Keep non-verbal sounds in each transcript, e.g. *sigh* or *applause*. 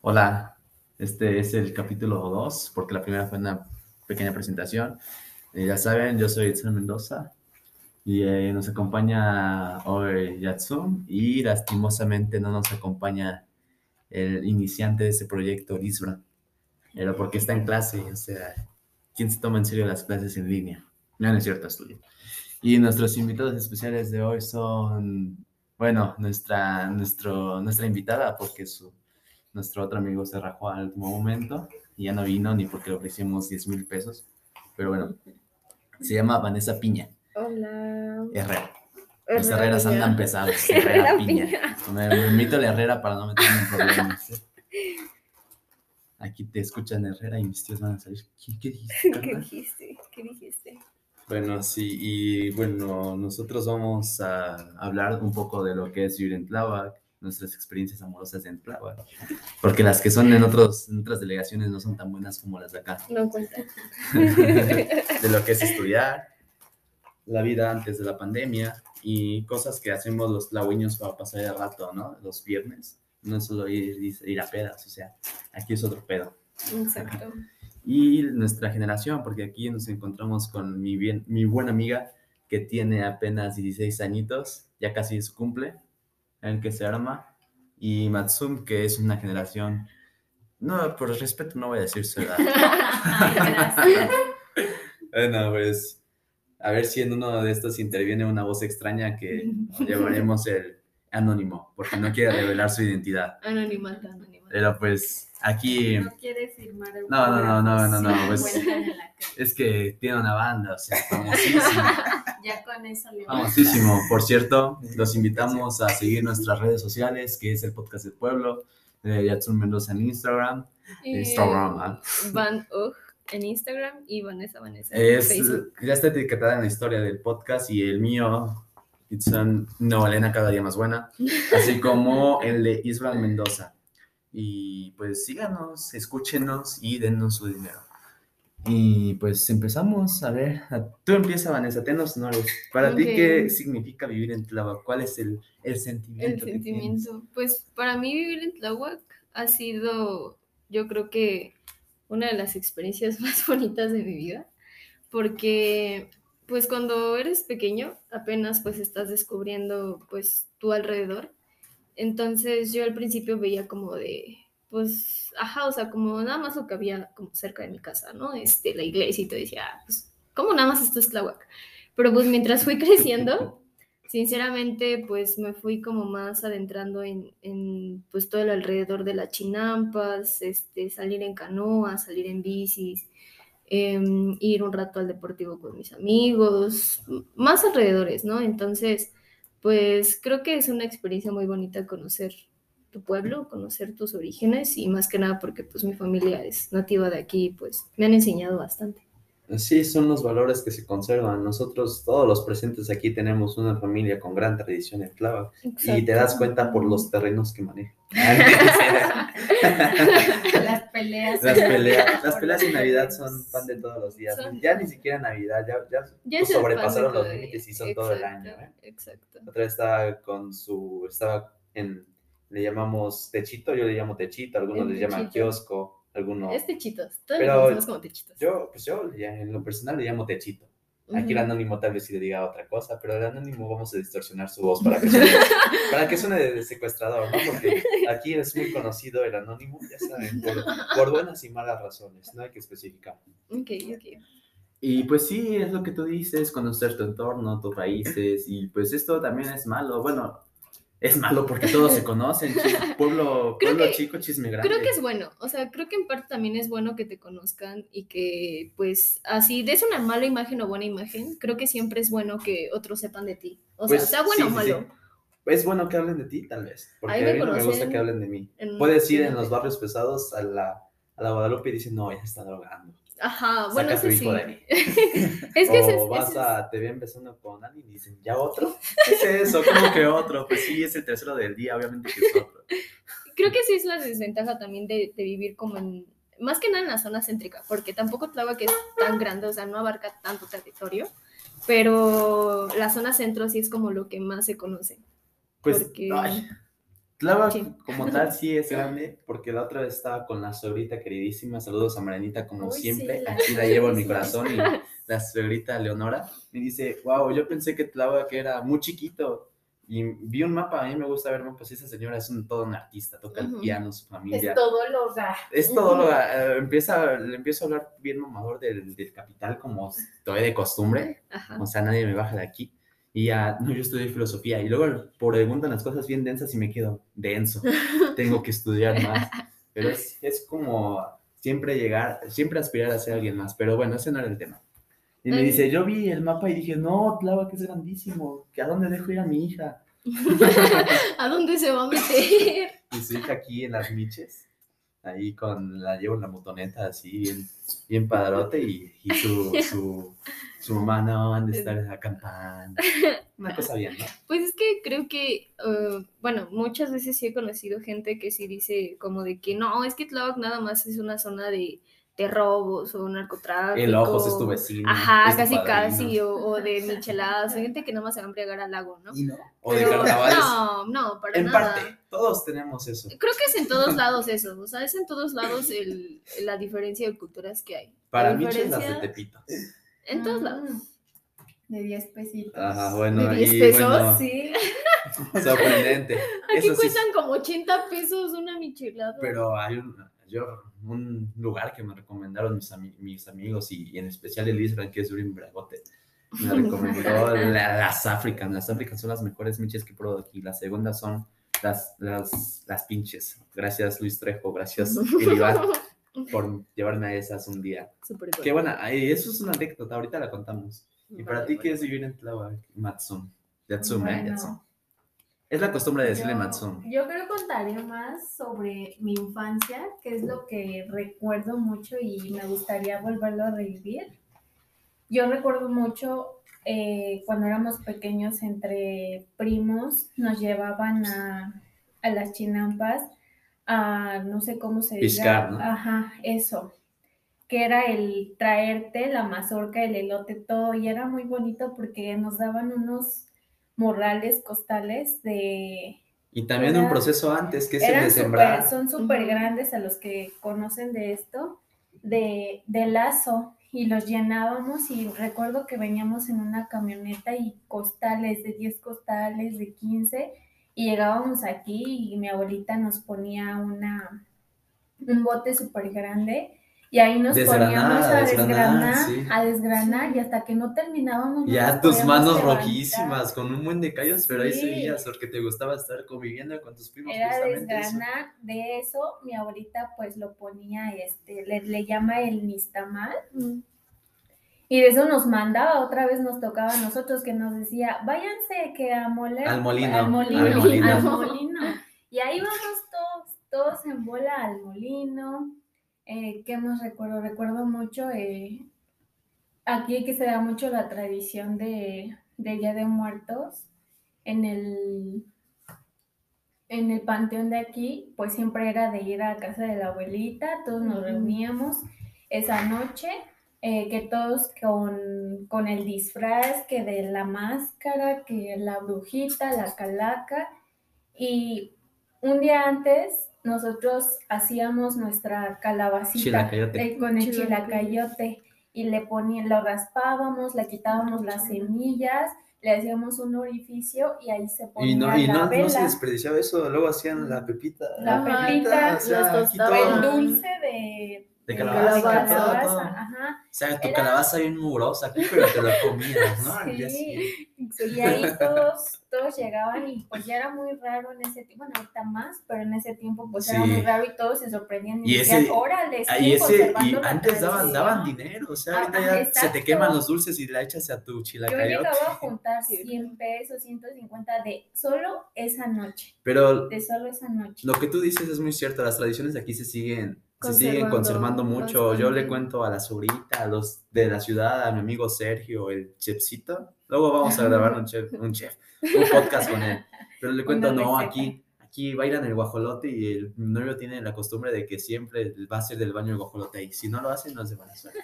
Hola, este es el capítulo 2, porque la primera fue una pequeña presentación. Eh, ya saben, yo soy Edson Mendoza y eh, nos acompaña hoy Yatsum y lastimosamente no nos acompaña el iniciante de este proyecto, Lisbra, pero porque está en clase, o sea, ¿quién se toma en serio las clases en línea? No, no es cierto, estudio. Y nuestros invitados especiales de hoy son, bueno, nuestra, nuestro, nuestra invitada, porque su nuestro otro amigo se rajó al último momento y ya no vino ni porque le ofrecimos 10 mil pesos. Pero bueno, se llama Vanessa Piña. Hola. *laughs* Herrera. Los Herreras andan pesados. Herrera, Piña. Me, me invito a la Herrera para no meterme en problemas. ¿eh? Aquí te escuchan Herrera y mis tíos van a salir. ¿Qué, qué dijiste? *laughs* ¿Qué dijiste? ¿Qué dijiste? Bueno, sí, y bueno, nosotros vamos a hablar un poco de lo que es vivir en Tláhuac, nuestras experiencias amorosas en Tláhuac, porque las que son en, otros, en otras delegaciones no son tan buenas como las de acá. No cuenta. *laughs* de lo que es estudiar, la vida antes de la pandemia y cosas que hacemos los tlahueños para pasar el rato, ¿no? Los viernes. No es solo ir, ir a pedas, o sea, aquí es otro pedo. Exacto. *laughs* Y nuestra generación, porque aquí nos encontramos con mi, bien, mi buena amiga que tiene apenas 16 añitos, ya casi su cumple, el que se arma, y Matsum, que es una generación, no, por respeto no voy a decir su edad. *laughs* Bueno, pues, a ver si en uno de estos interviene una voz extraña que *laughs* llamaremos el anónimo, porque no quiere revelar su identidad. Anonimato, anonimato. Pero pues, aquí... No quiere firmar el No, no, no, no, no, no, pues-. Es que tiene una banda, o sea, famosísima. Con eso Famosísimo. Por cierto, los invitamos a seguir nuestras redes sociales, que es el podcast del pueblo, de Yatsun Mendoza en Instagram. Eh, Instagram, ¿ah? Van Ugh en Instagram y Vanessa Vanessa en Es, Facebook. ya está etiquetada en la historia del podcast y el mío, Itzan No Elena cada día más buena, así como el de Israel Mendoza. Y pues síganos, escúchenos y dennos su dinero. Y pues empezamos a ver, tú empieza Vanessa, tenos honores. Para ti, Ok. ¿qué significa vivir en Tlava? ¿Cuál es el, el El sentimiento? tienes? sentimiento. Pues para mí vivir en Tláhuac ha sido, yo creo que una de las experiencias *laughs* más bonitas de mi vida, porque pues cuando eres pequeño apenas pues estás descubriendo pues tu alrededor. Entonces yo al principio veía como de, pues, ajá, o sea, como nada más lo que había como cerca de mi casa, ¿no? Este, la iglesia y todo, decía, "Ah, pues, ¿cómo nada más esto es Tláhuac? Pero pues mientras fui *laughs* creciendo, sinceramente, pues me fui como más adentrando en, en, pues todo el alrededor de las chinampas, este, salir en canoa, salir en bicis, em, ir un rato al deportivo con mis amigos, más alrededores, ¿no? Entonces, pues creo que es una experiencia muy bonita conocer tu pueblo, conocer tus orígenes y más que nada porque pues mi familia es nativa de aquí, pues me han enseñado bastante. Sí, son los valores que se conservan. Nosotros, todos los presentes aquí, tenemos una familia con gran tradición en Tlava. Y te das cuenta por los terrenos que manejan. *laughs* Las peleas. Las peleas, las peleas en Navidad son pan de todos los días. Son- Ya ni siquiera Navidad, ya, ya, Ya pues, sobrepasaron los límites y son todo el año. Exacto, ¿eh? Exacto. Otra vez estaba con su, estaba en, le llamamos techito, yo le llamo techito, algunos le llaman kiosco, algunos... Es techitos. Todos lo conocemos como techitos. Yo, pues yo en lo personal le llamo techito. Aquí el anónimo tal vez sí le diga otra cosa, pero el anónimo vamos a distorsionar su voz para que suene, *laughs* para que suene de, de secuestrador, ¿no? Porque aquí es muy conocido el anónimo, ya saben, por, por buenas y malas razones, no hay que especificar. Ok, ok. Y pues sí, es lo que tú dices, conocer tu entorno, tus raíces, y pues esto también es malo, bueno, es malo porque todos se *laughs* conocen, pueblo, pueblo que- chico, chisme grande. Creo que es bueno, o sea, creo que en parte también es bueno que te conozcan y que pues así des una mala imagen o buena imagen, creo que siempre es bueno que otros sepan de ti. O sea, Pues, sea bueno sí, o sí. malo. Es bueno que hablen de ti, tal vez, porque Ahí a mí no me gusta que hablen de mí. Puedes ir en en- los barrios pesados a la, a la Guadalupe y dicen, no, ya está drogando. Ajá, bueno, hijo sí. *laughs* es que ese o es, vas ese es- a, te ven besando con alguien y dicen, ¿ya otro? ¿Qué es eso? ¿Cómo que otro? Pues sí, es el tercero del día, obviamente que es otro. creo que sí es la desventaja también de, de vivir como en, más que nada en la zona céntrica, porque tampoco Tláhuac es tan grande, o sea, no abarca tanto territorio, pero la zona centro sí es como lo que más se conoce. Pues, Porque- ay, Tláhuac Sí. como tal sí es grande, porque la otra vez estaba con la suegrita queridísima, saludos a Marianita como Uy, sí, siempre, la aquí la llevo en mi *laughs* corazón y la suegrita Leonora me dice, wow, yo pensé que Tláhuac era muy chiquito y vi un mapa, a mí me gusta ver mapas, esa señora es un, todo un artista, toca el Ujú. piano, su familia. Es todo lo da. Es todo lo, eh, empieza, le empiezo a hablar bien mamador del, del capital como todavía de costumbre, Ajá. o sea, nadie me baja de aquí. Y ya, no, yo estudié filosofía. Y luego preguntan las cosas bien densas y me quedo denso. *laughs* Tengo que estudiar más. Pero es, es como siempre llegar, siempre aspirar a ser alguien más. Pero bueno, ese no era el tema. Y me dice, yo vi el mapa y dije, no, Tláhuac es grandísimo. ¿Que ¿A dónde dejo ir a mi hija? *laughs* ¿A dónde se va a meter? *laughs* Y su hija aquí en las miches. Ahí con, la llevo en la motoneta así, bien, bien padrote. Y, y su, su, su mamá no han de estar acampando. *laughs* Una cosa bien, ¿no? Pues es que creo que, eh, bueno, muchas veces sí he conocido gente que sí dice como de que no, es que Tláhuac nada más es una zona de, de robos o narcotráfico. El ojos es tu vecino. Ajá, casi casi, o, o de *laughs* micheladas, hay gente que nada más se va a embriagar al lago, ¿no? Y no. O de carnavales. No, no, para en nada. parte, todos tenemos eso. Creo que es en todos lados eso, o sea, es en todos lados el, la diferencia de culturas que hay. Para mí, de Tepito. En todos Mm, lados. De 10 pesitos. Ajá, bueno, ¿De 10 y pesos? bueno, Sí. *laughs* sorprendente. Aquí Eso sí, cuestan como 80 pesos una michelada. pero hay un, yo, un lugar que me recomendaron mis, ami- mis amigos y, y en especial el Israel, que es Urim Bragote. Me recomendó *laughs* la- las African. Las African son las mejores miches que probado aquí. Las segundas son las, las, las pinches. Gracias Luis Trejo, gracias *laughs* Ilibar por llevarme a esas un día. Súper Qué buena, ay, eso es una anécdota, ahorita la contamos. Y para ti, ¿qué es vivir en Tláhuac, Matsun? Yatsum, ¿eh? Bueno, Yatsum. Es la costumbre de decirle yo- Matsun. Yo creo que contaría más sobre mi infancia, que es lo que recuerdo mucho y me gustaría volverlo a revivir. Yo recuerdo mucho eh, cuando éramos pequeños entre primos, nos llevaban a, a las chinampas a no sé cómo se diga. Piscar, ¿no? Ajá, eso. Que era el traerte la mazorca, el elote, todo. Y era muy bonito porque nos daban unos morrales costales de Y también Era- un proceso antes, que es el de sembrar. son súper grandes a los que conocen de esto, de, de lazo, y los llenábamos y recuerdo que veníamos en una camioneta y costales, de 10 costales, de 15, y llegábamos aquí y mi abuelita nos ponía una, un bote súper grande. Y ahí nos Desgranar, poníamos a desgranar, desgranar, sí. a desgranar, y hasta que no terminábamos. Ya nos tus manos levantar. rojísimas, con un buen de callos, pero ahí Sí. seguías porque te gustaba estar conviviendo con tus primos. Era eso. desgranar de eso, mi abuelita pues lo ponía, este, le, le llama el nistamal, Mm. Y de eso nos mandaba, otra vez nos tocaba a nosotros que nos decía, váyanse que a moler, Al molino, al molino, al molino. al molino". Y ahí vamos todos, todos en bola al molino. Eh, ¿Qué más recuerdo? Recuerdo mucho, eh, aquí que se da mucho la tradición de, de Día de Muertos, en el, en el panteón de aquí, pues siempre era de ir a casa de la abuelita, todos nos reuníamos esa noche, eh, que todos con, con el disfraz, que de la máscara, que la brujita, la calaca, y un día antes nosotros hacíamos nuestra calabacita Chilacayote. eh, con el Chilacayote. chilacayote y le poníamos, lo raspábamos, le quitábamos las semillas, le hacíamos un orificio y ahí se ponía Y no, y la no, no vela, se desperdiciaba eso, luego hacían la pepita. La Ajá, pepita, o sea, los tostaban. el dulce de, De de calabaza, calabaza, todo, todo. ajá. O sea, tu Era- calabaza bien mugrosa aquí, *laughs* pero te lo comías, ¿no? Sí. Y ahí *laughs* todos, todos llegaban y pues ya era muy raro en ese tiempo, bueno, ahorita más, pero en ese tiempo pues era muy raro y todos se sorprendían y, Y decían, ese- órale, Y, ese, y la antes daban, tradición". daban dinero, o sea, ahorita ya se te queman los dulces y la echas a tu Yo chilacayote. llegaba a juntar *laughs* Sí. 100 pesos, 150 de solo esa noche, Pero de solo esa noche. lo que tú dices es muy cierto, las tradiciones aquí se siguen, se siguen Conservando conservando mucho. Yo le cuento a la sobrita, a los de la ciudad, a mi amigo Sergio, el chefcito. Luego vamos a grabar un chef, un chef, un podcast con él. Pero le *laughs* cuento, Una no, receta. aquí, aquí bailan el guajolote y el novio tiene la costumbre de que siempre va a ser del baño el guajolote y si no lo hacen, no es de buena suerte.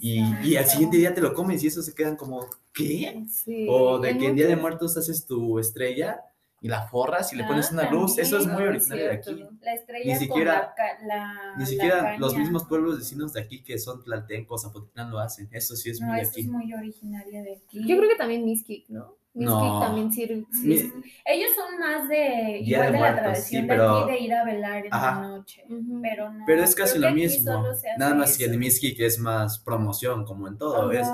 Y, y al siguiente día te lo comes y eso se quedan como, ¿qué? Sí, O de que en Día de Muertos haces tu estrella y la forras y le Ah, pones una luz. Eso es muy originario de aquí. La estrella Ni con siquiera- la, Ni la siquiera los mismos pueblos vecinos de aquí que son Tlaltenco, Zapotitlán lo hacen. Eso sí es No, muy de eso aquí. es muy originario de aquí. Yo creo que también Miskik, ¿no? Miskik No. también sirve. sí. Ellos son más de, Día igual de de, la tradición sí, de aquí de ir a velar en Ajá. la noche. Pero no. Pero es casi creo lo mismo. Nada más que en Miski que es más promoción, como en todo. Es,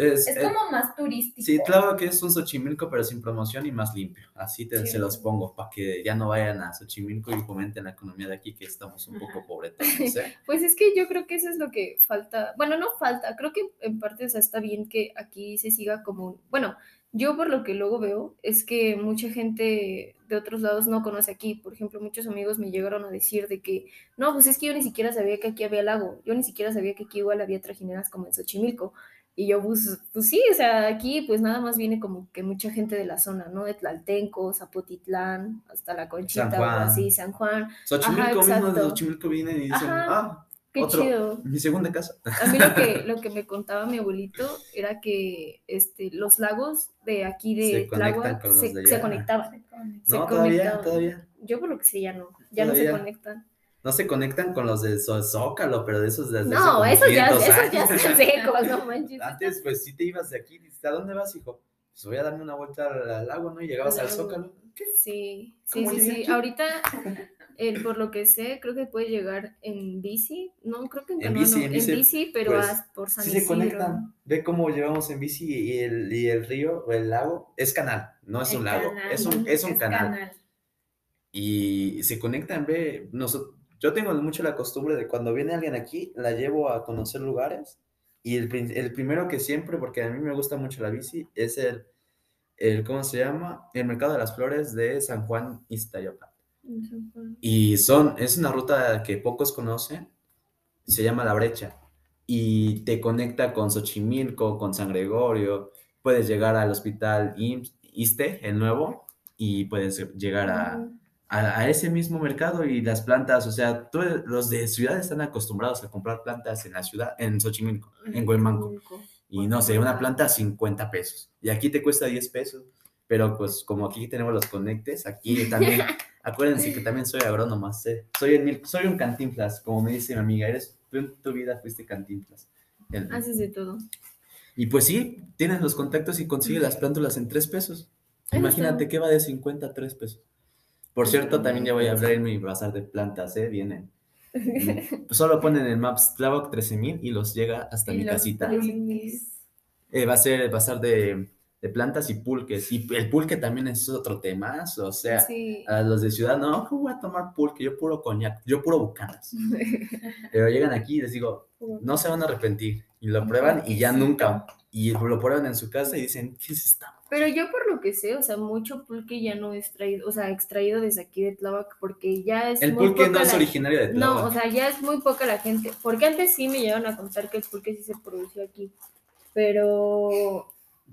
Es, eh, como más turístico. sí, claro que es un Xochimilco, pero sin promoción y más limpio. Así te, Sí. se los pongo, para que ya no vayan a Xochimilco y fomenten la economía de aquí, que estamos un poco pobretos. Sé. *laughs* Pues es que yo creo que eso es lo que falta. Bueno, no falta, creo que en parte o sea, está bien que aquí se siga como. Bueno, yo por lo que luego veo es que mucha gente de otros lados no conoce aquí. Por ejemplo, muchos amigos me llegaron a decir de que no, pues es que yo ni siquiera sabía que aquí había lago. Yo ni siquiera sabía que aquí igual había trajineras como en Xochimilco. Y yo, pues, pues sí, o sea, aquí pues nada más viene como que mucha gente de la zona, ¿no? De Tlaltenco, Zapotitlán, hasta La Conchita, San o Juan. así, San Juan. Xochimilco mismo de exacto. Xochimilco vienen y dicen, Ajá. ah, Qué Otro. chido. mi segunda casa. A mí lo que, *laughs* lo que me contaba mi abuelito era que este, los lagos de aquí de Tláhuac se, de se conectaban. Se No, todavía, conectaban. todavía. Yo por lo que sé ya no, ya no se conectan. No se conectan con los de Zo- Zócalo, pero de esos hace No, esos ya, 500 esos ya están secos, no manches. *laughs* Antes, pues sí te ibas de aquí, dices, ¿a dónde vas, hijo? Pues voy a darme una vuelta al, lago, ¿no? Y llegabas al Al Zócalo. ¿Qué? Sí, sí, ¿Cómo sí, sí. aquí? Ahorita, *laughs* eh, por lo que sé, creo que puede llegar en bici. No, creo que en, En bici, no, en bici, pero pues, a- por San Sí se conectan. Ve cómo llevamos en bici y el, y el río o el lago es canal, no es El un lago, canal, es un, es un canal. canal. Y se conectan, ve, noso- yo tengo mucho la costumbre de cuando viene alguien aquí, la llevo a conocer lugares y el, el primero que siempre, porque a mí me gusta mucho la bici, es el, el ¿cómo se llama? El Mercado de las Flores de San Juan Iztayapa. Y son, es una ruta que pocos conocen, se llama La Brecha, y te conecta con Xochimilco, con San Gregorio, puedes llegar al hospital IMSS, ISSSTE, el nuevo, y puedes llegar a. a, a ese mismo mercado y las plantas, o sea, tú- los de ciudad están acostumbrados a comprar plantas en la ciudad, en Xochimilco, en Huemanco. y no sé, una planta 50 pesos, y aquí te cuesta 10 pesos, pero pues como aquí tenemos los conectes, aquí también, *laughs* acuérdense que también soy agrónomo, sé, soy, el soy un cantinflas, como me dice mi amiga, eres, tú en tu vida fuiste cantinflas. El- Haces de todo. y pues sí, tienes los contactos y consigues las plántulas en 3 pesos. Eso Imagínate que va de 50 a 3 pesos. Por cierto, también ya voy a bien. abrir *laughs* mi bazar de plantas, ¿eh? Vienen. *laughs* Solo ponen el Maps Tláhuac 13000 y los llega hasta Y mi los casita. Eh, va a ser el bazar de, de plantas y pulques. Y el pulque también es otro tema. O sea, Sí. a los de ciudad, no, ¿cómo voy a tomar pulque? Yo puro coñac, yo puro bucanas. *laughs* Pero llegan aquí y les digo, no se van a arrepentir. Y lo prueban y ya nunca. Y lo prueban en su casa y dicen, ¿qué es esta? Pero yo por lo que sé, o sea, mucho pulque ya no es traído, o sea, extraído desde aquí de Tláhuac porque ya es El muy pulque no es originario de No, Tláhuac. o sea, ya es muy poca la gente, porque antes sí me llegaron a contar que el pulque sí se produció aquí, pero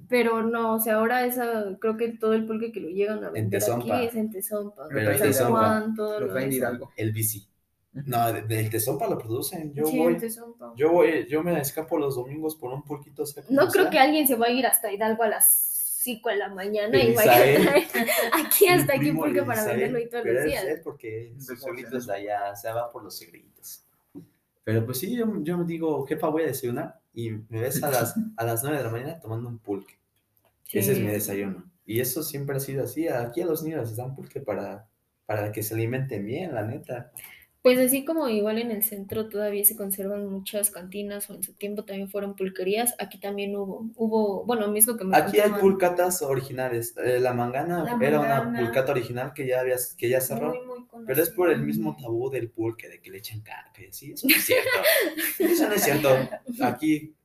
pero no, o sea, ahora esa creo que todo el pulque que lo llegan a vender aquí es en Tezompa, Pero en Tezompa. Juan, todo Lo lo. El bici. No, de- del Tezompa lo producen. Yo Sí, voy. Yo voy, yo me escapo los domingos por un pulquito seco. No creo sea. que alguien se va a ir hasta Hidalgo a las 5 de la mañana y vaya a traer *laughs* aquí hasta aquí el para venderlo y todos los días. porque su Sí, pueblito sí. es de allá, se va por los segritos. Pero pues sí, yo, yo me digo, jefa, voy a desayunar y me ves a las, *laughs* a las 9 de la mañana tomando un pulque. Ese es Sí. mi desayuno. Y eso siempre ha sido así. Aquí a los niños les dan pulque para, para que se alimenten bien, la neta. Pues así como igual en el centro todavía se conservan muchas cantinas o en su tiempo también fueron pulquerías, aquí también hubo, hubo, bueno, a mí es lo que me Aquí hay pulcatas originales. Eh, la mangana La era una pulcata original que ya, había, que ya cerró. Muy, muy Pero es por el mismo tabú del pulque, de que le echan caca y así. Eso no es cierto. *laughs* Eso no es cierto. Aquí,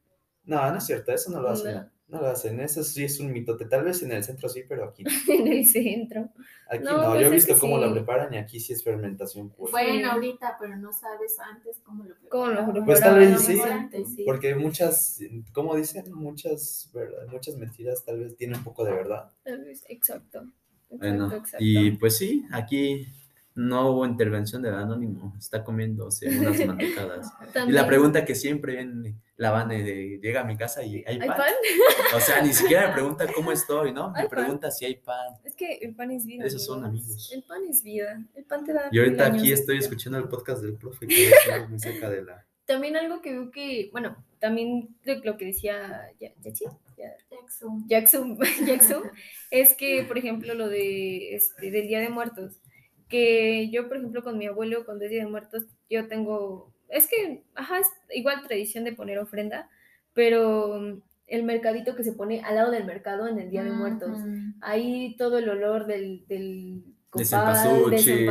no, no es cierto. Eso no lo hacen. No. No lo hacen. Eso sí es un mitote. Tal vez en el centro sí, pero aquí *laughs* no. en el centro. Aquí No, no. pues Yo he visto cómo sí. lo preparan y aquí sí es fermentación pura. Bueno, ahorita, pero no sabes antes cómo lo ¿Cómo lo. Pues tal vez sí. antes sí. Porque muchas, como dicen, muchas, verdad, muchas mentiras tal vez tienen un poco de verdad. Tal vez, Exacto. Exacto, Bueno, exacto. y pues sí, aquí no hubo intervención del anónimo, está comiéndose unas *laughs* mantecadas. Y la pregunta que siempre viene la Vane de, llega a mi casa y hay ¿Hay pan. pan? O sea, ni siquiera me *laughs* pregunta cómo estoy, ¿no? Me ¿Hay pan? pregunta si hay pan. Es que el pan es vida. Esos son amigos. El pan es vida. El pan te da. Y ahorita aquí estoy escuchando el podcast del profe que es muy cerca de la... También algo que veo que, bueno, también de lo que decía Ya- Yatsi, Ya- Jackson. Jackson, *laughs* Jackson, es que, por ejemplo, lo de este, del Día de Muertos, que yo, por ejemplo, con mi abuelo, cuando es Día de Muertos, yo tengo, es que, ajá, es igual tradición de poner ofrenda, pero mm, el mercadito que se pone al lado del mercado en el Día de Muertos, Ujú. ahí todo el olor del, del De copal, de.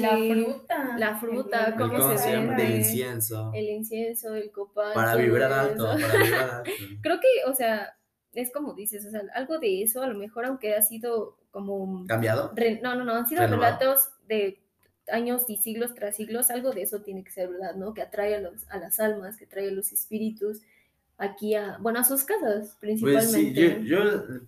La fruta. la fruta, El- ¿Cómo ¿Cómo se se llama? Del incienso. el incienso, el copal. Para vibrar alto, para vibrar *laughs* alto. Creo que, o sea, es como dices, o sea, algo de eso, a lo mejor, aunque ha sido como. ¿Cambiado? re- no, no, no, han sido Renovado. relatos de años y siglos tras siglos, algo de eso tiene que ser verdad, ¿no? Que atrae a, los, a las almas, que atrae a los espíritus aquí a, bueno, a sus casas Pues principalmente. sí, yo, yo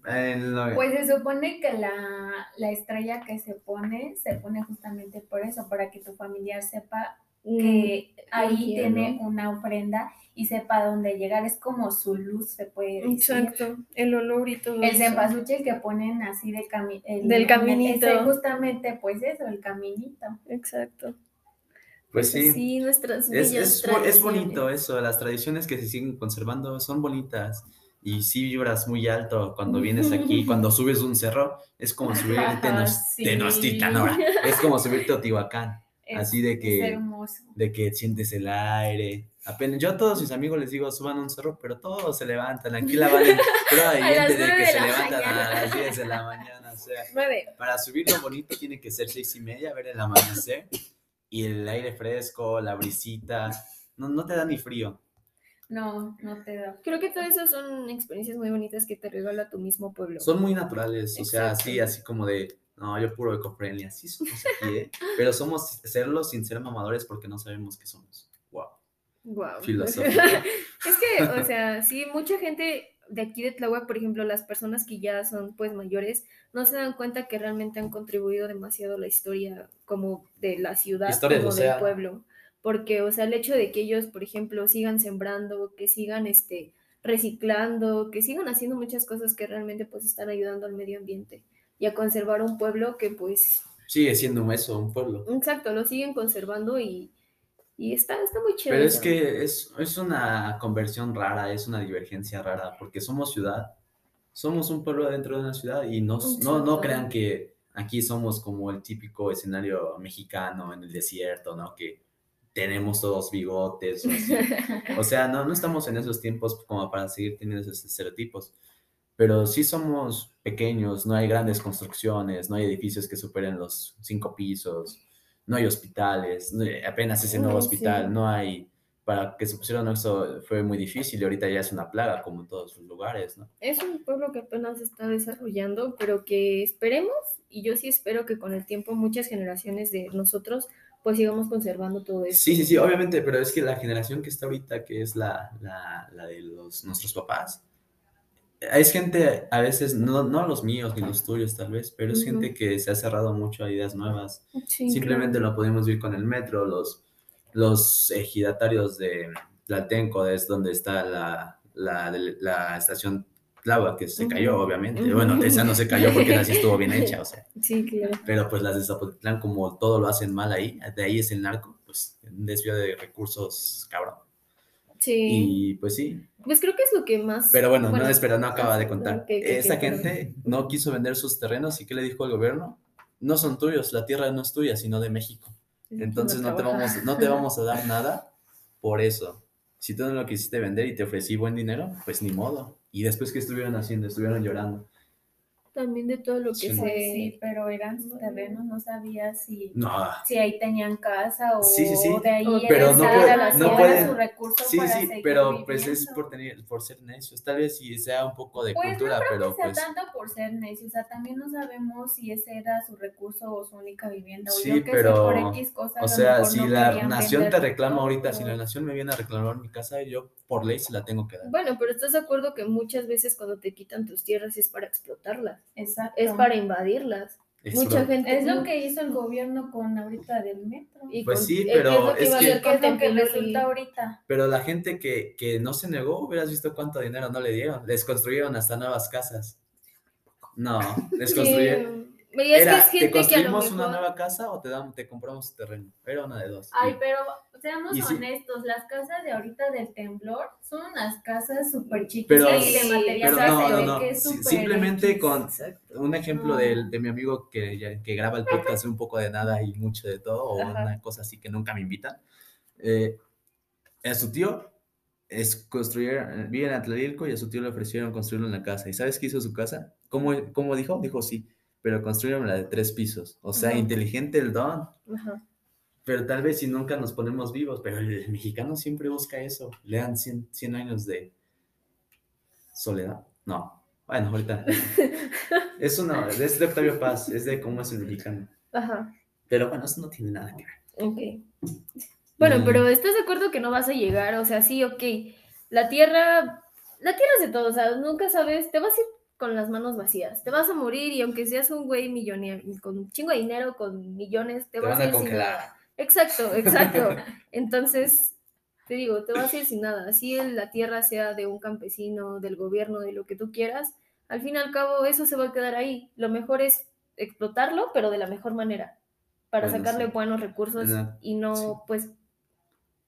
en lo- Pues se supone que la, la estrella que se pone, se pone justamente por eso, para que tu familiar sepa Mm, que ahí tiene una ofrenda y sepa dónde llegar. Es como su luz, se puede decir. Exacto, el olor y todo El cempasúchil que ponen así de cami el- Del el- caminito. ese justamente, pues eso, el caminito. Exacto. pues sí. Sí, nuestras Es, es, es bonito eso, las tradiciones que se siguen conservando son bonitas y sí vibras muy alto cuando vienes aquí, *laughs* cuando subes un cerro, es como subir Tenos- sí. Tenochtitlan ahora, es como subir Teotihuacán, Es- así de que, de que sientes el aire. Apenas, yo a todos mis amigos les digo, suban un cerro, pero todos se levantan, aquí la valen, pero hay A las gente de que se levantan mañana. a las 10 de la mañana, o sea, para subir lo bonito tiene que ser seis y media, ver el amanecer y el aire fresco, la brisita. No, no te da ni frío. No, no te da. Creo que todo eso son experiencias muy bonitas que te regala tu mismo pueblo. Son muy naturales, o sea, así, así como de, no, yo puro ecofriendly, así somos aquí, ¿eh? Pero somos serlo sin ser mamadores porque no sabemos qué somos. Wow, filosófico. *laughs* es que, o sea, sí, mucha gente de aquí de Tláhuac, por ejemplo, las personas que ya son pues mayores, no se dan cuenta que realmente han contribuido demasiado a la historia como de la ciudad, Historia como del pueblo. Porque, o sea, el hecho de que ellos, por ejemplo, sigan sembrando, que sigan este reciclando, que sigan haciendo muchas cosas que realmente pues están ayudando al medio ambiente y a conservar un pueblo que pues, Sigue siendo eso, un pueblo. exacto, lo siguen conservando y, y está, está muy chévere. Pero es que es, es una conversión rara, es una divergencia rara, porque somos ciudad, somos un pueblo dentro de una ciudad y no, no, no crean que aquí somos como el típico escenario mexicano en el desierto, ¿no? Que tenemos todos bigotes o así. *laughs* O sea, no, no estamos en esos tiempos como para seguir teniendo esos estereotipos. Pero sí somos pequeños, no hay grandes construcciones, no hay edificios que superen los cinco pisos, no hay hospitales, hay- apenas ese nuevo Ay, sí. hospital, no hay... Para que se pusieran eso fue muy difícil y ahorita ya es una plaga como en todos los lugares, ¿no? Es un pueblo que apenas se está desarrollando, pero que esperemos, y yo sí espero que con el tiempo muchas generaciones de nosotros pues sigamos conservando todo esto. Sí, sí, sí, obviamente, pero es que la generación que está ahorita, que es la, la, la de los, nuestros papás, es gente, a veces, no, no los míos ni los tuyos tal vez, pero es gente que se ha cerrado mucho a ideas nuevas. Sí, Simplemente claro. lo podemos ver con el metro, los, los ejidatarios de Tlaltenco, es donde está la, la, la estación Tláhuac, que se cayó, obviamente. Bueno, esa no se cayó porque así estuvo bien hecha, o sea. *laughs* Sí, claro. Pero pues las de Zapotitlán, como todo lo hacen mal ahí, de ahí es el narco, pues un desvío de recursos, cabrón. Sí. Y pues sí. Pues creo que es lo que más. Pero bueno, no, espera, no acaba de contar. perdón. gente no quiso vender sus terrenos y ¿qué le dijo el gobierno? No son tuyos, la tierra no es tuya, sino de México. Entonces no te vamos, no te vamos a dar nada por eso. Si tú no lo quisiste vender y te ofrecí buen dinero, pues ni modo. Y después, ¿qué estuvieron haciendo? Estuvieron llorando. También de todo lo que Sí. se. Pues sí, pero eran sus terrenos, no sabía si, No, si ahí tenían casa o Sí, sí, sí. de ahí Pero no puede- la no pueden- su recurso sí, para sí, pero pues es viviendo. por, tener, por ser necios. Tal vez si sea un poco de Pues cultura, no creo pero que sea pues... tanto por ser necio, o sea, también no sabemos si ese era su recurso o su única vivienda. O Sí, yo que sé, pero, por X cosa, a O sea, si no la nación te reclama todo. ahorita, si la nación me viene a reclamar mi casa, yo por ley se la tengo que dar. Bueno, pero estás de acuerdo que muchas veces cuando te quitan tus tierras es para explotarlas, Exacto. es para invadirlas. Es Mucha lo- gente. Es lo que hizo el gobierno con ahorita del metro. Y Pues con- sí, pero es lo que es iba a que- hacer ¿Qué es lo que Contemplor y- resulta ahorita? Pero la gente que, que no se negó, hubieras visto cuánto dinero no le dieron. Les construyeron hasta nuevas casas. No, *laughs* les construyeron. Y es Era, que es ¿te gente que a lo construimos mejor... una nueva casa o te, damos, te compramos terreno? Era una de dos. Ay, Y- pero seamos Y sí. honestos, las casas de ahorita del temblor son unas casas súper chiquitas Pero- y de material no, no, no. que es simplemente X. con Exacto. un ejemplo No. del- de, mi amigo que, que graba el podcast un poco de nada y mucho de todo, o Ajá. una cosa así que nunca me invitan. Eh, a su tío es construir, vive en Atlalilco y a su tío le ofrecieron construirlo en la casa. ¿Y sabes qué hizo su casa? ¿Cómo, cómo dijo? Dijo sí, pero construyeron la de tres pisos. O sea, Ajá. inteligente el don. Ajá. Pero tal vez si nunca nos ponemos vivos, pero el mexicano siempre busca eso. Le dan 100, 100 años de soledad. No, bueno, ahorita. *laughs* Es una, es de Octavio Paz, es de cómo es el mexicano. Ajá. Pero bueno, eso no tiene nada que ver. Ok. Bueno, Mm. pero ¿estás de acuerdo que no vas a llegar? O sea, sí, ok. La tierra, la tierra es de todo, o sea, nunca sabes, te vas a ir con las manos vacías, te vas a morir y aunque seas un güey millonario, con un chingo de dinero, con millones, te, Te vas a ir sin congelar. nada. Exacto, *laughs* exacto. Entonces, te digo, te vas a ir sin nada. Así la tierra sea de un campesino, del gobierno, de lo que tú quieras, al fin y al cabo eso se va a quedar ahí. Lo mejor es explotarlo, pero de la mejor manera, para Bueno, sacarle sí. buenos recursos No, y no, sí. pues,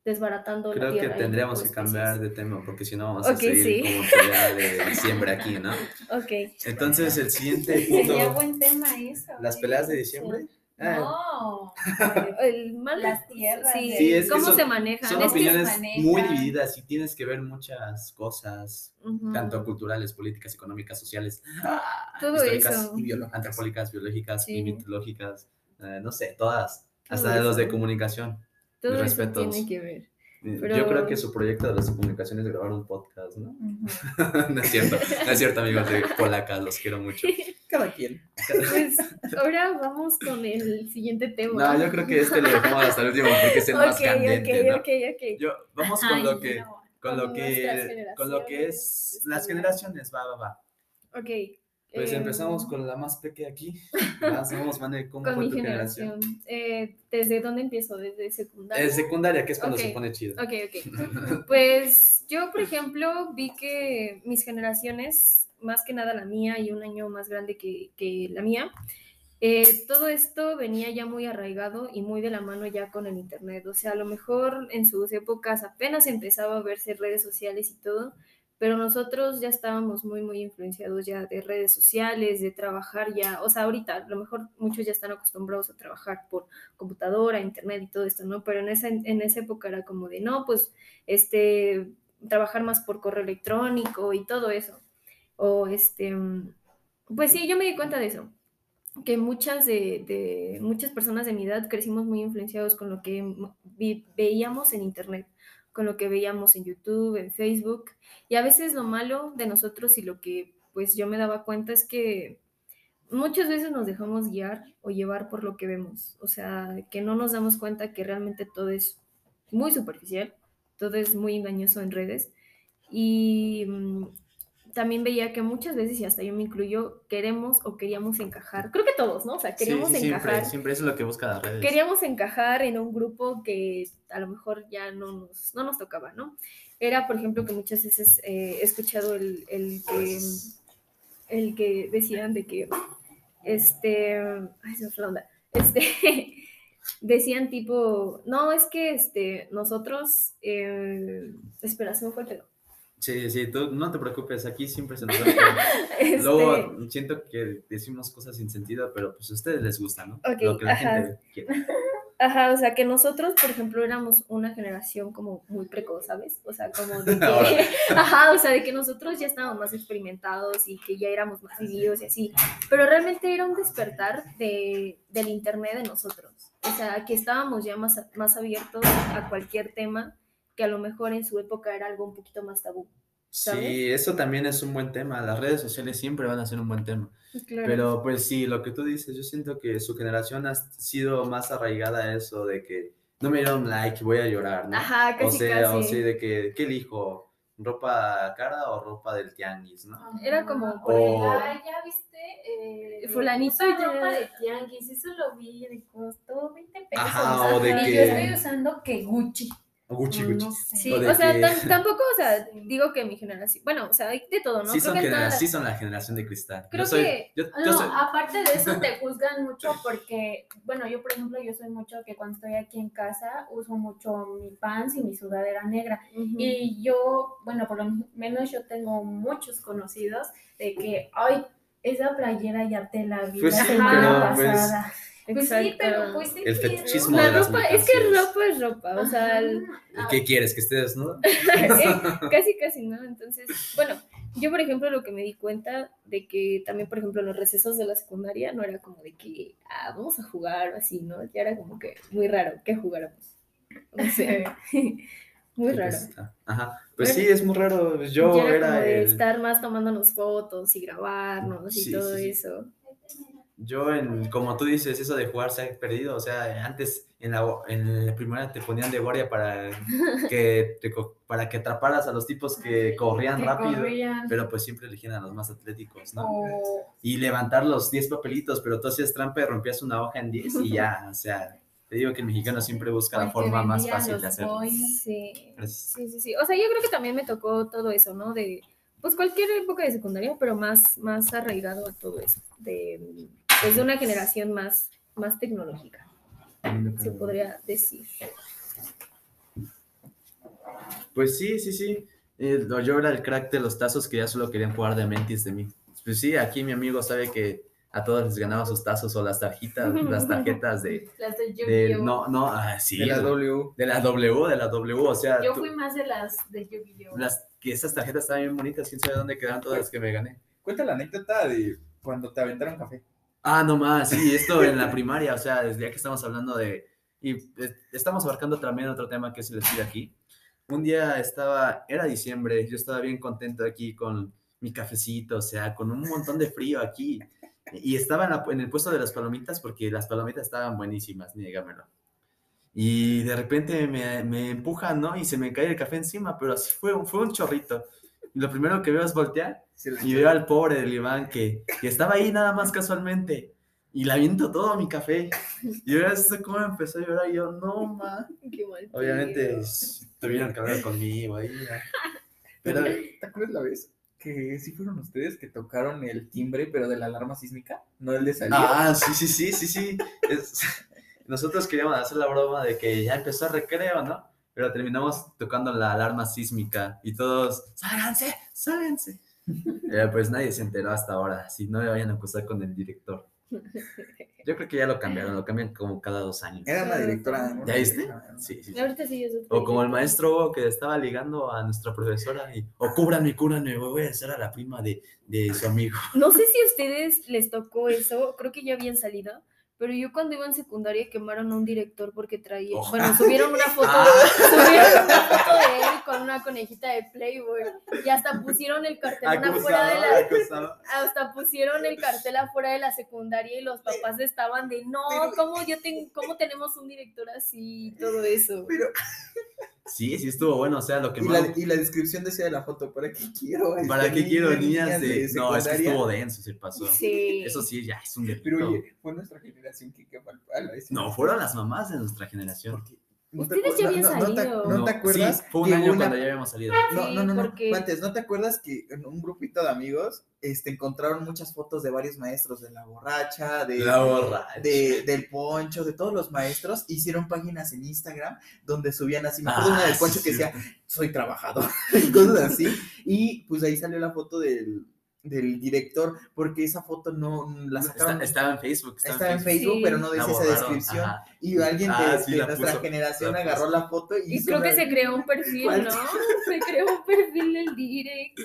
desbaratando la Creo que tierra. y tendríamos por que cambiar de tema porque si no vamos Ok, a seguir sí. como pelea de diciembre aquí, ¿no? Ok. Entonces, el siguiente *laughs* Sería punto, buen tema eso. las peleas de diciembre. Ah, No. *laughs* El mal Las tierras Sí, Sí, es que ¿Cómo son- se manejan? Son Es que- opiniones manejan. muy divididas y tienes que ver muchas cosas, Ujú. tanto culturales, políticas, económicas, sociales, Todo históricas, eso. biolo- antropológicas, biológicas, Sí. y mitológicas, eh, no sé, todas, hasta de los de comunicación. Todo mis eso respetos. tiene que ver. Pero- Yo creo que su proyecto de las comunicaciones es grabar un podcast, ¿no? Ujú. *laughs* no es cierto, no es cierto, amigos de Polacas, los quiero mucho. Cada quien. Pues ahora vamos con el siguiente tema. No, yo creo que este lo dejamos hasta el último porque es el más Ok, candente, ok, ¿no? ok, ok. Yo, vamos con Ay, lo que, no. con lo con nuestras que, con lo que es las generaciones, va, va, va. Ok. Pues em, empezamos con la más pequeña aquí. *laughs* Vamos, Mane, ¿cómo con fue mi tu generación. Eh, ¿Desde dónde empiezo? ¿Desde secundaria? En secundaria, que es cuando Ok. se pone chido. Ok, ok. *laughs* Pues yo, por ejemplo, vi que mis generaciones, más que nada la mía y un año más grande que, que la mía, eh, todo esto venía ya muy arraigado y muy de la mano ya con el Internet. O sea, a lo mejor en sus épocas apenas empezaba a verse redes sociales y todo, pero nosotros ya estábamos muy, muy influenciados ya de redes sociales, de trabajar ya, o sea, ahorita a lo mejor muchos ya están acostumbrados a trabajar por computadora, internet y todo esto, ¿no? Pero en esa, en esa época era como de, no, pues, este, trabajar más por correo electrónico y todo eso. O este, pues sí, yo me di cuenta de eso, que muchas de, de- muchas personas de mi edad crecimos muy influenciados con lo que vi- veíamos en internet, con lo que veíamos en YouTube, en Facebook, y a veces lo malo de nosotros y lo que pues yo me daba cuenta es que muchas veces nos dejamos guiar o llevar por lo que vemos, o sea, que no nos damos cuenta que realmente todo es muy superficial, todo es muy engañoso en redes. Y mm, también veía que muchas veces, y hasta yo me incluyo, queremos o queríamos encajar, creo que todos, ¿no? O sea, queríamos sí, encajar siempre, siempre eso es lo que busca las redes. queríamos encajar en un grupo que a lo mejor ya no nos, no nos tocaba, ¿no? Era, por ejemplo, que muchas veces eh, he escuchado el, el que, el que decían de que, este, ay, se me fue la onda, este, *laughs* decían tipo, no, es que este, nosotros, eh, espera, se me fue el. Sí, sí, tú no te preocupes, aquí siempre se nos *laughs* pedo. Este, Luego siento que decimos cosas sin sentido, pero pues a ustedes les gusta, ¿no? Lo que la ajá. gente quiere. *laughs* Ajá, o sea, que nosotros, por ejemplo, éramos una generación como muy precoz, ¿sabes? O sea, como de *laughs* que, ajá, o sea, de que nosotros ya estábamos más experimentados y que ya éramos más vividos y así, pero realmente era un despertar de, del internet de nosotros, o sea, que estábamos ya más, más abiertos a cualquier tema que a lo mejor en su época era algo un poquito más tabú. ¿sabes? Sí, eso también es un buen tema. Las redes sociales siempre van a ser un buen tema. Claro. Pero pues sí, lo que tú dices, yo siento que su generación ha sido más arraigada a eso de que no me dieron like, voy a llorar, ¿no? Ajá, o casi, sea, o sí, de que, ¿qué elijo? ropa cara o ropa del tianguis, ¿no? Era como por O- Ay, ya viste. Eh, Fulanito ya- ropa de tianguis, eso lo vi, le costó 20 pesos. Ajá, o de y que- yo estoy usando que Gucci. Gucci, o Gucci. no sé. Sí, O sea, que- *laughs* tampoco, o sea, digo que mi generación, bueno, o sea, hay de todo, ¿no? sí, Creo son que todas sí son la generación de cristal. Creo yo soy, que- yo, yo No, soy- aparte de eso te *laughs* juzgan mucho porque, bueno, yo por ejemplo, yo soy mucho que cuando estoy aquí en casa uso mucho mi pants y mi sudadera negra. Y yo, bueno, por lo menos yo tengo muchos conocidos de que, ay, esa playera ya te la vi Pues la sí, semana pero, pues, pasada. Pues sí, Exacto. pero pues sí. El fetichismo La de las ropa, es que ropa es ropa, o sea, el- Ajá. ¿Qué quieres? ¿Que esté desnudo? *laughs* eh, *laughs* casi, casi, ¿no? Entonces, bueno, yo por ejemplo lo que me di cuenta de que también, por ejemplo, en los recesos de la secundaria no era como de que, ah, vamos a jugar o así, ¿no? Ya era como que muy raro que jugáramos. O *laughs* sea, muy Sí, raro. pues, Ajá. Pues sí, es muy raro. pues Yo Ya era, era como de el- estar más tomándonos fotos y grabarnos y Sí, todo sí, sí. eso. Yo, en, como tú dices, eso de jugar se ha perdido. O sea, antes en la, en la primaria te ponían de guardia para *laughs* que, te para que atraparas a los tipos que corrían Que rápido. corrían. Pero pues siempre elegían a los más atléticos, ¿no? O- Y levantar los 10 papelitos, pero tú hacías trampa y rompías una hoja en 10 y ya, o sea, te digo que el mexicano siempre busca la forma más fácil de hacerlo. Sí, sí, sí, sí. O sea, yo creo que también me tocó todo eso, ¿no? De, pues cualquier época de secundaria, pero más, más arraigado a todo eso. De, pues de una generación más, más tecnológica, se podría decir. Pues sí, sí, sí. Eh, yo era el crack de los tazos que ya solo querían jugar de mentis de mí. Pues sí, aquí mi amigo sabe que a todos les ganaba sus tazos o las tarjetas, las tarjetas de, *laughs* Las de de Yu-Gi-Oh. no, no, ah, sí, de la W. de la W, de la W, o sea, Yo tú- fui más de las de Yu-Gi-Oh. las que esas tarjetas estaban bien bonitas, quién sabe dónde quedaron todas las que me gané. Cuenta la anécdota de cuando te aventaron café. Ah, no más, sí, esto en la *laughs* primaria, o sea, desde ya que estamos hablando de, y eh, estamos abarcando también otro tema que se les pide aquí. Un día estaba, era diciembre, yo estaba bien contento aquí con mi cafecito, o sea, con un montón de frío aquí. Y estaba en, la- en el puesto de las palomitas porque las palomitas estaban buenísimas, niégamelo. Y de repente me, me empujan, ¿no? Y se me cae el café encima, pero así fue, fue un chorrito. Y lo primero que veo es voltear y veo al pobre del Iván que, que estaba ahí nada más casualmente. Y le aviento todo mi café. Y ahora esto cómo empezó a llorar. Y yo, no, ma. Qué mal Obviamente pedo. s- tuvieron que hablar conmigo ahí. *laughs* Pero, ¿Te acuerdas la vez que sí fueron ustedes que tocaron el timbre, pero de la alarma sísmica? No el de salir. ah, sí, sí, sí, sí, sí. Es- *laughs* nosotros queríamos hacer la broma de que ya empezó el recreo, ¿no? Pero terminamos tocando la alarma sísmica y todos, ¡sálganse! ¡sálganse! Eh, pues nadie se enteró hasta ahora. Si no me vayan a acusar con el director. *laughs* Yo creo que ya lo cambiaron, lo cambian como cada dos años. Era una directora. ¿Ya viste? Sí, sí, sí. Ahorita sí, yo soy O como el maestro que estaba ligando a nuestra profesora y, o cúbranme, cúbranme, voy a hacer a la prima de, de su amigo. No sé si a ustedes les tocó eso, creo que ya habían salido, pero yo cuando iba en secundaria quemaron a un director porque traía, Oh. bueno, subieron una foto, *laughs* Ah. subieron una foto de él con una conejita de Playboy y hasta pusieron el cartel afuera de la, acusado. *laughs* hasta pusieron el cartel afuera de la secundaria y los papás estaban de no, ¿cómo yo ten- cómo tenemos un director así y todo eso? Pero, Sí, sí estuvo bueno, o sea, lo que y, más... la, y la descripción decía de la foto, ¿para qué quiero? este, ¿Para qué quiero niñas niñas de...? No, es que estuvo denso, se pasó. Sí. Eso sí, ya es un delito. Pero oye, fue nuestra generación que quedó al palo. No, fueron las mamás de nuestra generación. ¿No te Ustedes ya habían no- no te- salido. ¿No te acuerdas? Sí, fue un que año una- cuando ya habíamos salido. No, Sí, no, no, no. porque- Antes, ¿no te acuerdas que en un grupito de amigos este, encontraron muchas fotos de varios maestros, de la borracha, de, La borracha. de- del poncho, de todos los maestros? Hicieron páginas en Instagram donde subían así. Me acuerdo Ah, una del poncho sí, que sí. decía, soy trabajador, *laughs* y cosas así. Y pues ahí salió la foto del, del director, porque esa foto no la sacaron. Está- estaba en Facebook. Estaba en Facebook. Facebook, Sí. pero no decía esa descripción. ajá. Y alguien de, Ah, sí, de nuestra puso, generación la agarró la foto y, Y creo que una- se creó un perfil, ¿Cuál? ¿no? Se creó un perfil del direct.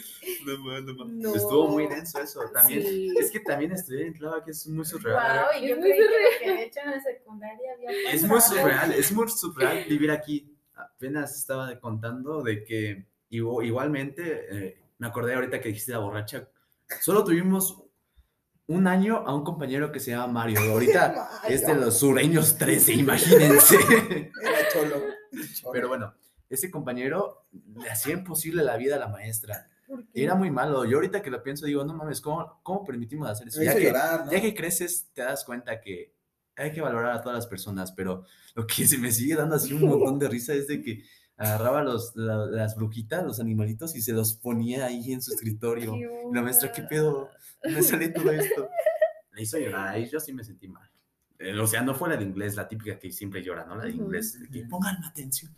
No, no. No. Estuvo muy denso eso. También, Sí. Es que también estudiar en Clava que es muy surreal. Wow, y yo Es creí muy que lo que he hecho en la secundaria había Es muy surreal, es muy surreal vivir aquí. Apenas estaba contando de que igu- igualmente, eh, me acordé ahorita que dijiste la borracha, solo tuvimos un año a un compañero que se llama Mario. *laughs* Ahorita es de los sureños 13, imagínense. *laughs* Era cholo. cholo. Pero bueno, ese compañero le hacía imposible la vida a la maestra. Era muy malo. Yo ahorita que lo pienso digo, no mames, ¿cómo, cómo permitimos hacer eso? Ya que, llorar, ¿no? ya que creces, te das cuenta que hay que valorar a todas las personas, pero lo que se me sigue dando así un montón de risa es de que agarraba los, la- las brujitas, los animalitos y se los ponía ahí en su escritorio. Y la maestra, ¿qué pedo? ¿Dónde sale todo esto? Me hizo llorar, ahí yo sí me sentí mal. Eh, O sea, no fue la de inglés, la típica que siempre llora, ¿no? La de inglés, que pongan atención.